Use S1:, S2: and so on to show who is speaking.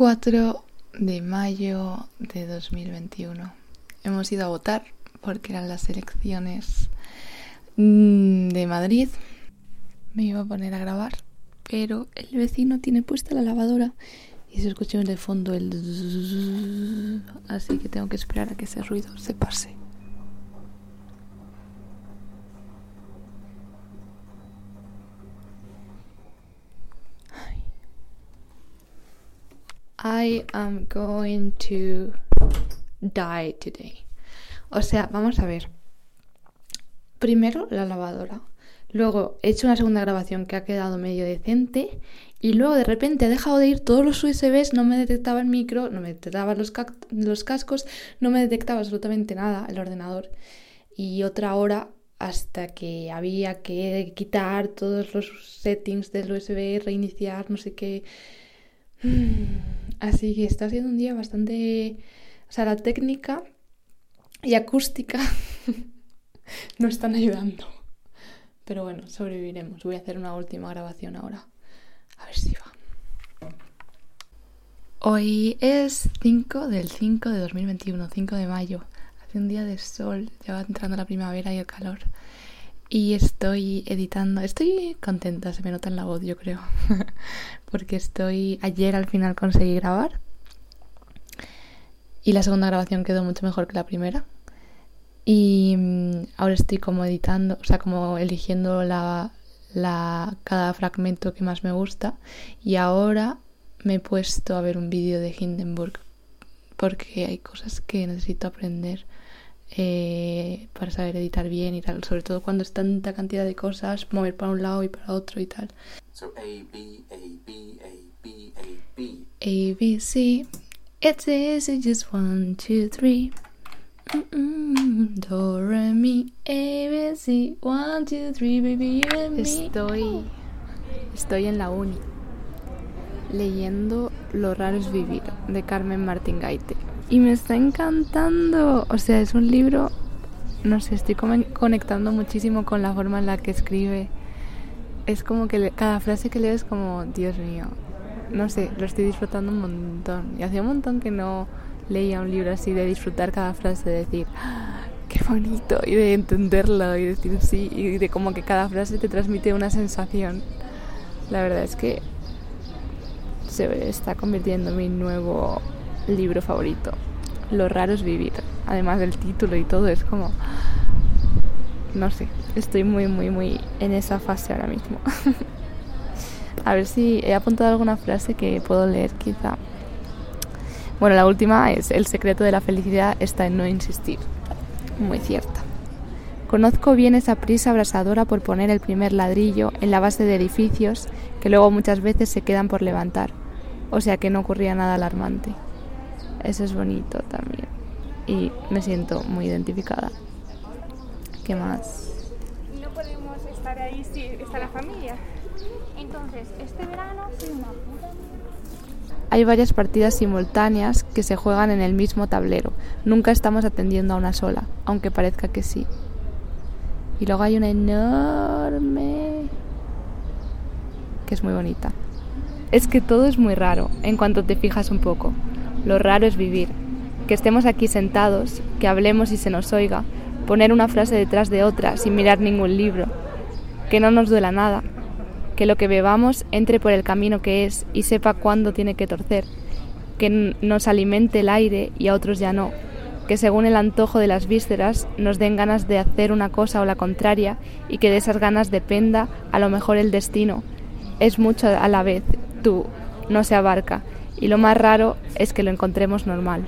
S1: 4 de mayo de 2021. Hemos ido a votar porque eran las elecciones mm, de Madrid. Me iba a poner a grabar, pero el vecino tiene puesta la lavadora y se escucha en el fondo el... Así que tengo que esperar a que ese ruido se pase. I am going to die today. O sea, vamos a ver. Primero la lavadora. Luego he hecho una segunda grabación que ha quedado medio decente. Y luego de repente ha dejado de ir todos los USBs, no me detectaba el micro, no me detectaba los, los cascos, no me detectaba absolutamente nada el ordenador. Y otra hora hasta que había que quitar todos los settings del USB, reiniciar, no sé qué. Así que está siendo un día bastante... O sea, la técnica y acústica no están ayudando. Pero bueno, sobreviviremos. Voy a hacer una última grabación ahora. A ver si va. Hoy es 5 del 5 de 2021, 5 de mayo. Hace un día de sol, ya va entrando la primavera y el calor. Y estoy editando, estoy contenta, se me nota en la voz yo creo, porque estoy, ayer al final conseguí grabar y la segunda grabación quedó mucho mejor que la primera. Y mm, ahora estoy como editando, o sea, como eligiendo la, cada fragmento que más me gusta. Y ahora me he puesto a ver un vídeo de Hindenburg porque hay cosas que necesito aprender eh, para saber editar bien y tal, sobre todo cuando es tanta cantidad de cosas, mover para un lado y para otro y tal. So A, B, A, B, A, B, A, B. A, B, C. It's easy, just one, two, three. Do, re, mi, A, B, C. One, two, three, baby, you and me. Estoy, estoy en la uni leyendo Lo raro es vivir de Carmen Martín Gaite y me está encantando. O sea, es un libro, no sé, estoy conectando muchísimo con la forma en la que escribe. Es como que cada frase que leo es como, Dios mío, no sé, lo estoy disfrutando un montón. Y hacía un montón que no leía un libro así de disfrutar cada frase, de decir, ah, qué bonito, y de entenderlo, y decir sí, y de como que cada frase te transmite una sensación. La verdad es que se está convirtiendo en mi nuevo libro favorito. Lo raro es vivir. Además del título y todo, es como... No sé, estoy muy, muy, muy en esa fase ahora mismo. A ver si he apuntado alguna frase que puedo leer quizá. Bueno, la última es, el secreto de la felicidad está en no insistir. Muy cierta. Conozco bien esa prisa abrasadora por poner el primer ladrillo en la base de edificios que luego muchas veces se quedan por levantar, o sea que no ocurría nada alarmante. Eso es bonito también. Y me siento muy identificada. ¿Qué más?
S2: No podemos estar ahí si está la familia. Entonces, este verano una
S1: Hay varias partidas simultáneas que se juegan en el mismo tablero. Nunca estamos atendiendo a una sola, aunque parezca que sí. Y luego hay una enorme que es muy bonita. Es que todo es muy raro en cuanto te fijas un poco. Lo raro es vivir, que estemos aquí sentados, que hablemos y se nos oiga, poner una frase detrás de otra sin mirar ningún libro, que no nos duela nada, que lo que bebamos entre por el camino que es y sepa cuándo tiene que torcer, que nos alimente el aire y a otros ya no, que según el antojo de las vísceras nos den ganas de hacer una cosa o la contraria y que de esas ganas dependa a lo mejor el destino. Es mucho a la vez, tú, no se abarca, y lo más raro es que lo encontremos normal.